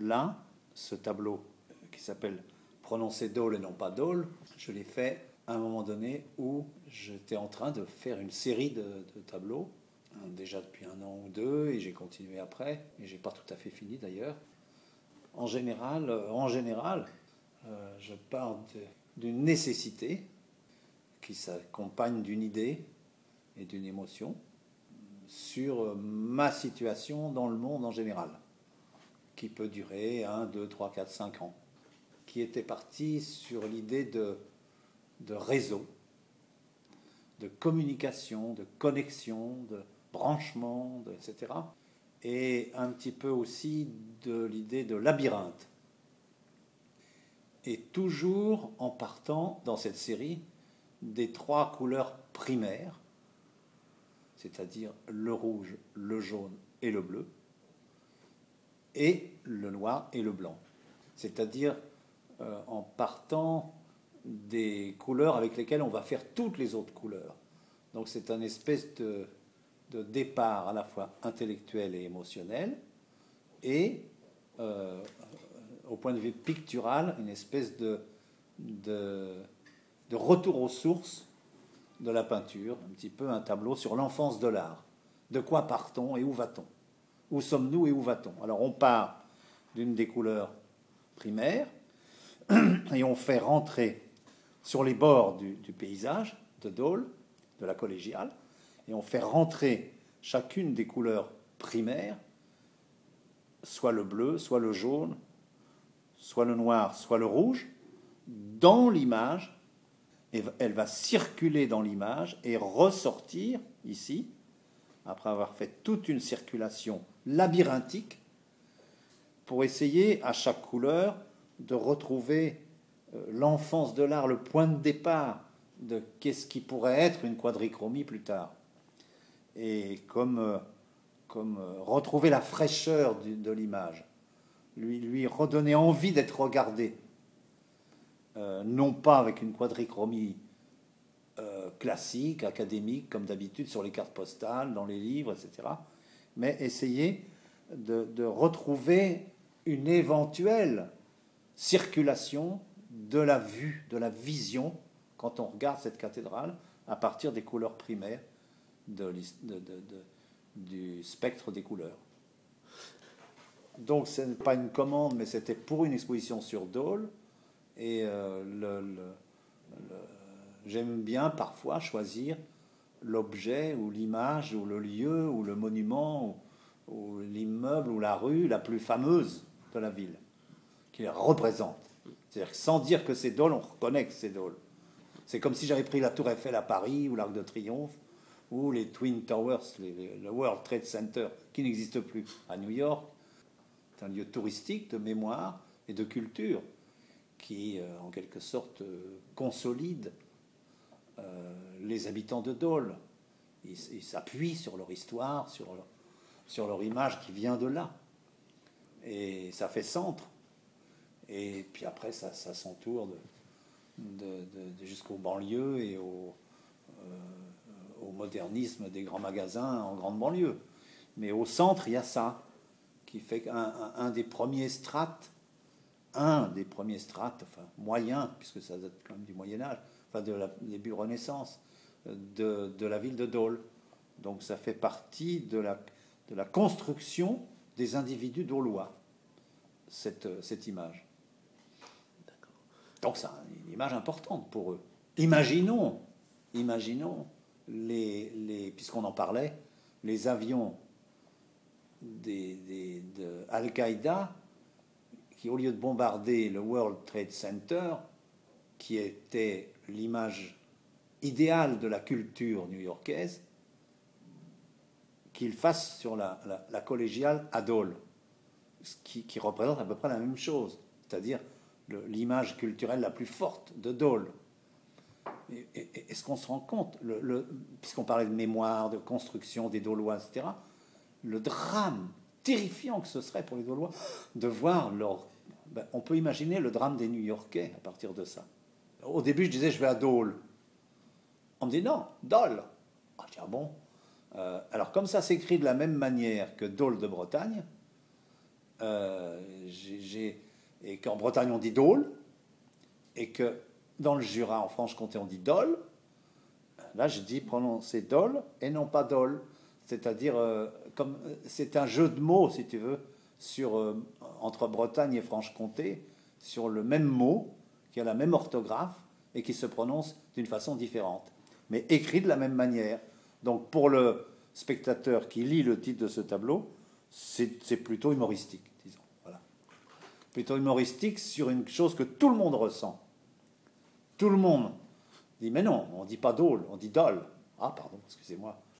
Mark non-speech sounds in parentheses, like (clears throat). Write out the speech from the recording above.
là, ce tableau qui s'appelle Prononcer Dole et non pas Dole, je l'ai fait à un moment donné où j'étais en train de faire une série de, tableaux, hein, déjà depuis un an ou deux, et j'ai continué après, et j'ai pas tout à fait fini d'ailleurs. En général, euh, en général euh, je pars d'une nécessité qui s'accompagne d'une idée et d'une émotion sur ma situation dans le monde en général, qui peut durer 1, 2, 3, 4, 5 ans, qui était parti sur l'idée de, de réseau, de communication, de connexion, de branchement, etc. Et un petit peu aussi de l'idée de labyrinthe. Et toujours en partant dans cette série des trois couleurs primaires, c'est-à-dire le rouge, le jaune et le bleu, et le noir et le blanc. C'est-à-dire euh, en partant des couleurs avec lesquelles on va faire toutes les autres couleurs. Donc c'est un espèce de, départ à la fois intellectuel et émotionnel, et euh, au point de vue pictural, une espèce de, de retour aux sources de la peinture, un petit peu un tableau sur l'enfance de l'art. De quoi part-on et où va-t-on? Où sommes-nous et où va-t-on? Alors on part d'une des couleurs primaires (clears throat) et on fait rentrer sur les bords du, paysage de Dole, de la collégiale, et on fait rentrer chacune des couleurs primaires, soit le bleu, soit le jaune, soit le noir, soit le rouge, dans l'image elle va circuler dans l'image et ressortir ici, après avoir fait toute une circulation labyrinthique, pour essayer à chaque couleur de retrouver euh, l'enfance de l'art, le point de départ de qu'est-ce qui pourrait être une quadrichromie plus tard. Et comme, euh, comme euh, retrouver la fraîcheur de l'image, lui, lui redonner envie d'être regardé non pas avec une quadrichromie classique, académique, comme d'habitude sur les cartes postales, dans les livres, etc., mais essayer de, retrouver une éventuelle circulation de la vue, de la vision, quand on regarde cette cathédrale, à partir des couleurs primaires du spectre des couleurs. Donc ce n'est pas une commande, mais c'était pour une exposition sur Dole. Et euh, j'aime bien parfois choisir l'objet ou l'image ou le lieu ou le monument ou, l'immeuble ou la rue la plus fameuse de la ville, qui la représente. C'est-à-dire sans dire que c'est Dole, on reconnaît que c'est Dole. C'est comme si j'avais pris la Tour Eiffel à Paris ou l'Arc de Triomphe ou les Twin Towers, le World Trade Center, qui n'existe plus à New York. C'est un lieu touristique de mémoire et de culture qui, euh, en quelque sorte, euh, consolide les habitants de Dole. Ils s'appuient sur leur histoire, sur leur, sur leur image qui vient de là. Et ça fait centre. Et puis après, ça, ça s'entoure de, jusqu'aux banlieues et au, au, modernisme des grands magasins en grande banlieue. Mais au centre, il y a ça, qui fait qu'un un des premiers strates un des premiers strates, enfin moyens, puisque ça date quand même du Moyen Âge, enfin de la début Renaissance, de, la ville de Dole. Donc ça fait partie de la, de la construction des individus daulois, cette, cette image. Donc c'est une image importante pour eux. Imaginons, imaginons les, les puisqu'on en parlait, les avions des, des, de Al-Qaïda qui, au lieu de bombarder le World Trade Center, qui était l'image idéale de la culture new-yorkaise, qu'il fasse sur la, collégiale à Dole, ce qui, représente à peu près la même chose, c'est-à-dire l'image culturelle la plus forte de Dole. Est-ce qu'on se rend compte, puisqu'on parlait de mémoire, de construction des Dolois, etc., le drame terrifiant que ce serait pour les Gaulois de voir leur. Ben, on peut imaginer le drame des New-Yorkais à partir de ça. Au début, je disais, je vais à Dole. On me dit non, Dole. Ah, bon. Euh, alors, comme ça s'écrit de la même manière que Dole de Bretagne, euh, et qu'en Bretagne on dit Dole, et que dans le Jura, en Franche-Comté, on dit Dole, là je dis prononcer Dole et non pas Dole. C'est-à-dire, euh, comme c'est un jeu de mots, si tu veux, sur, euh, entre Bretagne et Franche-Comté, sur le même mot, qui a la même orthographe et qui se prononce d'une façon différente, mais écrit de la même manière. Donc pour le spectateur qui lit le titre de ce tableau, c'est plutôt humoristique, disons. Voilà. Plutôt humoristique sur une chose que tout le monde ressent. Tout le monde dit, mais non, on ne dit pas dole, on dit dol. Ah, pardon, excusez-moi.